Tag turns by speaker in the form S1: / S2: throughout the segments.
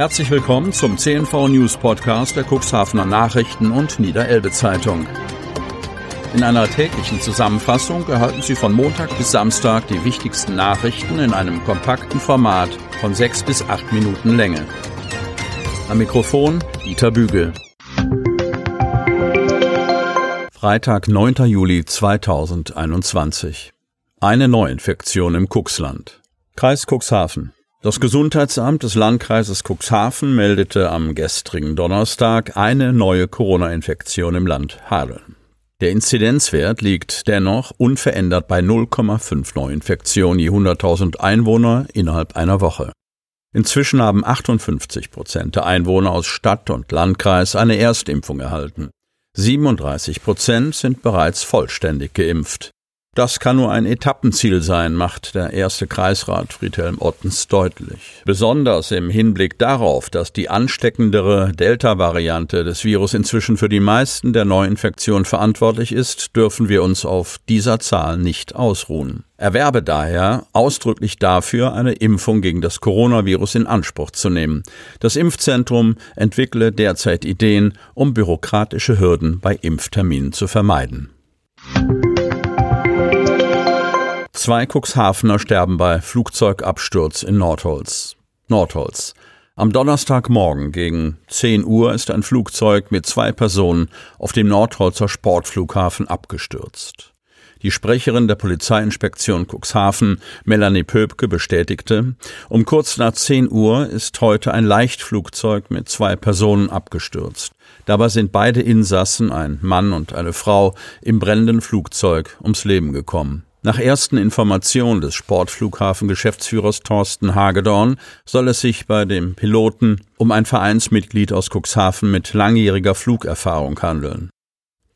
S1: Herzlich willkommen zum CNV News Podcast der Cuxhavener Nachrichten und Niederelbe Zeitung. In einer täglichen Zusammenfassung erhalten Sie von Montag bis Samstag die wichtigsten Nachrichten in einem kompakten Format von sechs bis acht Minuten Länge. Am Mikrofon Dieter Bügel. Freitag, 9. Juli 2021. Eine Neuinfektion im Cuxland. Kreis Cuxhaven. Das Gesundheitsamt des Landkreises Cuxhaven meldete am gestrigen Donnerstag eine neue Corona-Infektion im Land Hadeln. Der Inzidenzwert liegt dennoch unverändert bei 0,5 Neuinfektionen je 100.000 Einwohner innerhalb einer Woche. Inzwischen haben 58 Prozent der Einwohner aus Stadt und Landkreis eine Erstimpfung erhalten. 37 Prozent sind bereits vollständig geimpft. Das kann nur ein Etappenziel sein, macht der erste Kreisrat Friedhelm Ottens deutlich. Besonders im Hinblick darauf, dass die ansteckendere Delta-Variante des Virus inzwischen für die meisten der Neuinfektionen verantwortlich ist, dürfen wir uns auf dieser Zahl nicht ausruhen. Er werbe daher ausdrücklich dafür, eine Impfung gegen das Coronavirus in Anspruch zu nehmen. Das Impfzentrum entwickle derzeit Ideen, um bürokratische Hürden bei Impfterminen zu vermeiden. Zwei Cuxhavener sterben bei Flugzeugabsturz in Nordholz. Nordholz. Am Donnerstagmorgen gegen 10 Uhr ist ein Flugzeug mit zwei Personen auf dem Nordholzer Sportflughafen abgestürzt. Die Sprecherin der Polizeiinspektion Cuxhaven, Melanie Pöbke, bestätigte, um kurz nach 10 Uhr ist heute ein Leichtflugzeug mit zwei Personen abgestürzt. Dabei sind beide Insassen, ein Mann und eine Frau, im brennenden Flugzeug ums Leben gekommen. Nach ersten Informationen des Sportflughafen-Geschäftsführers Thorsten Hagedorn soll es sich bei dem Piloten um ein Vereinsmitglied aus Cuxhaven mit langjähriger Flugerfahrung handeln.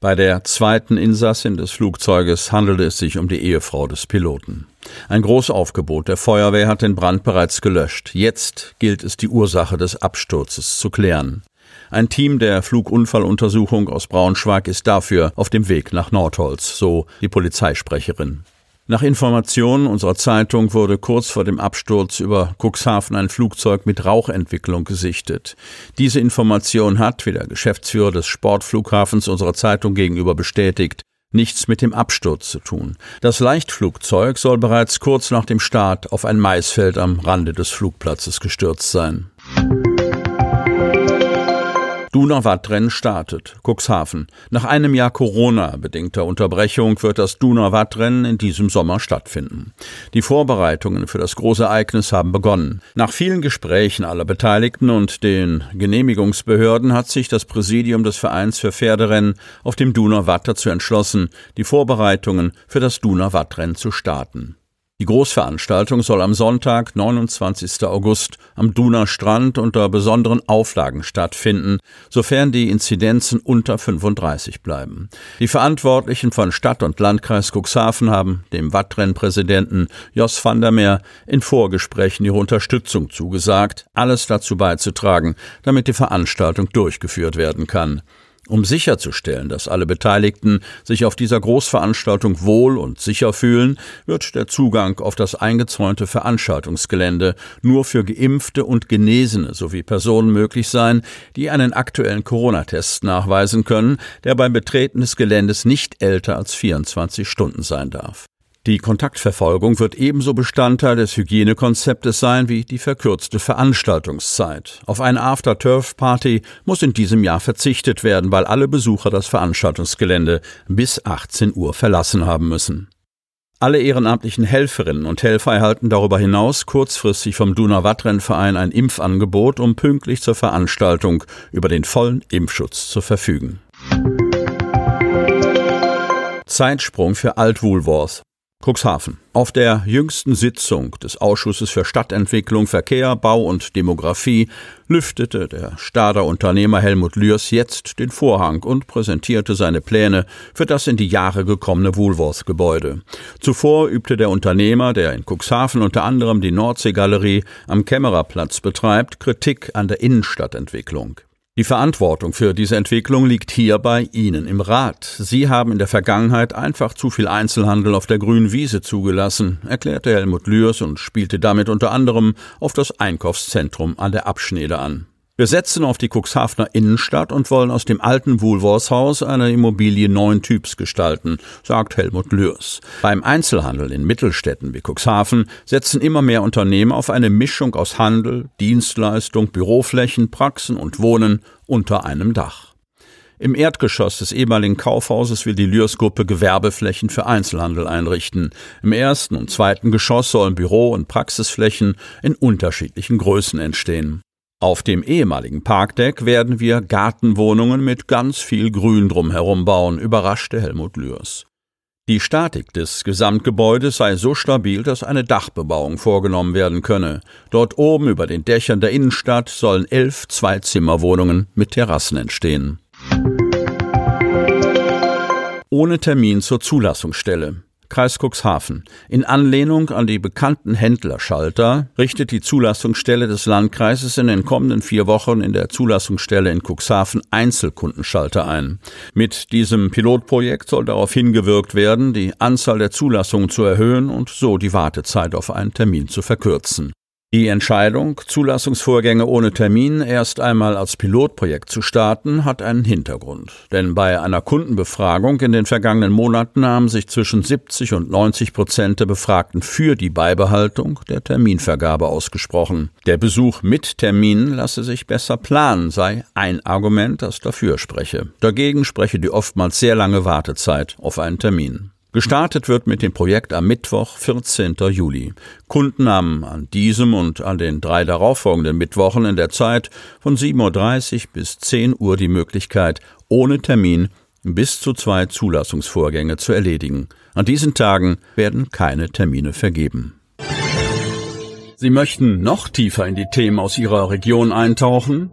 S1: Bei der zweiten Insassin des Flugzeuges handelte es sich um die Ehefrau des Piloten. Ein Großaufgebot der Feuerwehr hat den Brand bereits gelöscht. Jetzt gilt es, die Ursache des Absturzes zu klären. Ein Team der Flugunfalluntersuchung aus Braunschweig ist dafür auf dem Weg nach Nordholz, so die Polizeisprecherin. Nach Informationen unserer Zeitung wurde kurz vor dem Absturz über Cuxhaven ein Flugzeug mit Rauchentwicklung gesichtet. Diese Information hat, wie der Geschäftsführer des Sportflughafens unserer Zeitung gegenüber bestätigt, nichts mit dem Absturz zu tun. Das Leichtflugzeug soll bereits kurz nach dem Start auf ein Maisfeld am Rande des Flugplatzes gestürzt sein. Donauwattrennen startet. Cuxhaven. Nach einem Jahr Corona-bedingter Unterbrechung wird das Donauwattrennen in diesem Sommer stattfinden. Die Vorbereitungen für das große Ereignis haben begonnen. Nach vielen Gesprächen aller Beteiligten und den Genehmigungsbehörden hat sich das Präsidium des Vereins für Pferderennen auf dem Donauwatt dazu entschlossen, die Vorbereitungen für das Donauwattrennen zu starten. Die Großveranstaltung soll am Sonntag, 29. August, am Duner Strand unter besonderen Auflagen stattfinden, sofern die Inzidenzen unter 35 bleiben. Die Verantwortlichen von Stadt und Landkreis Cuxhaven haben dem Wattrennpräsidenten Jos van der Meer in Vorgesprächen ihre Unterstützung zugesagt, alles dazu beizutragen, damit die Veranstaltung durchgeführt werden kann. Um sicherzustellen, dass alle Beteiligten sich auf dieser Großveranstaltung wohl und sicher fühlen, wird der Zugang auf das eingezäunte Veranstaltungsgelände nur für Geimpfte und Genesene sowie Personen möglich sein, die einen aktuellen Corona-Test nachweisen können, der beim Betreten des Geländes nicht älter als 24 Stunden sein darf. Die Kontaktverfolgung wird ebenso Bestandteil des Hygienekonzeptes sein wie die verkürzte Veranstaltungszeit. Auf eine After-Turf-Party muss in diesem Jahr verzichtet werden, weil alle Besucher das Veranstaltungsgelände bis 18 Uhr verlassen haben müssen. Alle ehrenamtlichen Helferinnen und Helfer erhalten darüber hinaus kurzfristig vom Duna Wattrennverein ein Impfangebot, um pünktlich zur Veranstaltung über den vollen Impfschutz zu verfügen. Zeitsprung für Altwohlworth. Cuxhaven. Auf der jüngsten Sitzung des Ausschusses für Stadtentwicklung, Verkehr, Bau und Demografie lüftete der Stader Unternehmer Helmut Lührs jetzt den Vorhang und präsentierte seine Pläne für das in die Jahre gekommene Woolworth-Gebäude. Zuvor übte der Unternehmer, der in Cuxhaven unter anderem die Nordseegalerie am Kämmererplatz betreibt, Kritik an der Innenstadtentwicklung. Die Verantwortung für diese Entwicklung liegt hier bei Ihnen im Rat. Sie haben in der Vergangenheit einfach zu viel Einzelhandel auf der grünen Wiese zugelassen, erklärte Helmut Lührs und spielte damit unter anderem auf das Einkaufszentrum an der Abschnede an. Wir setzen auf die Cuxhavener Innenstadt und wollen aus dem alten Woolworthshaus eine Immobilie neuen Typs gestalten, sagt Helmut Lürs. Beim Einzelhandel in Mittelstädten wie Cuxhaven setzen immer mehr Unternehmen auf eine Mischung aus Handel, Dienstleistung, Büroflächen, Praxen und Wohnen unter einem Dach. Im Erdgeschoss des ehemaligen Kaufhauses will die Lürs-Gruppe Gewerbeflächen für Einzelhandel einrichten. Im ersten und zweiten Geschoss sollen Büro- und Praxisflächen in unterschiedlichen Größen entstehen. Auf dem ehemaligen Parkdeck werden wir Gartenwohnungen mit ganz viel Grün drumherum bauen, überraschte Helmut Lührs. Die Statik des Gesamtgebäudes sei so stabil, dass eine Dachbebauung vorgenommen werden könne. Dort oben über den Dächern der Innenstadt sollen elf Zweizimmerwohnungen mit Terrassen entstehen. Ohne Termin zur Zulassungsstelle. Kreis Cuxhaven. In Anlehnung an die bekannten Händlerschalter richtet die Zulassungsstelle des Landkreises in den kommenden vier Wochen in der Zulassungsstelle in Cuxhaven Einzelkundenschalter ein. Mit diesem Pilotprojekt soll darauf hingewirkt werden, die Anzahl der Zulassungen zu erhöhen und so die Wartezeit auf einen Termin zu verkürzen. Die Entscheidung, Zulassungsvorgänge ohne Termin erst einmal als Pilotprojekt zu starten, hat einen Hintergrund. Denn bei einer Kundenbefragung in den vergangenen Monaten haben sich zwischen 70 und 90 Prozent der Befragten für die Beibehaltung der Terminvergabe ausgesprochen. Der Besuch mit Termin lasse sich besser planen, sei ein Argument, das dafür spreche. Dagegen spreche die oftmals sehr lange Wartezeit auf einen Termin. Gestartet wird mit dem Projekt am Mittwoch, 14. Juli. Kunden haben an diesem und an den drei darauffolgenden Mittwochen in der Zeit von 7.30 Uhr bis 10 Uhr die Möglichkeit, ohne Termin bis zu zwei Zulassungsvorgänge zu erledigen. An diesen Tagen werden keine Termine vergeben. Sie möchten noch tiefer in die Themen aus Ihrer Region eintauchen?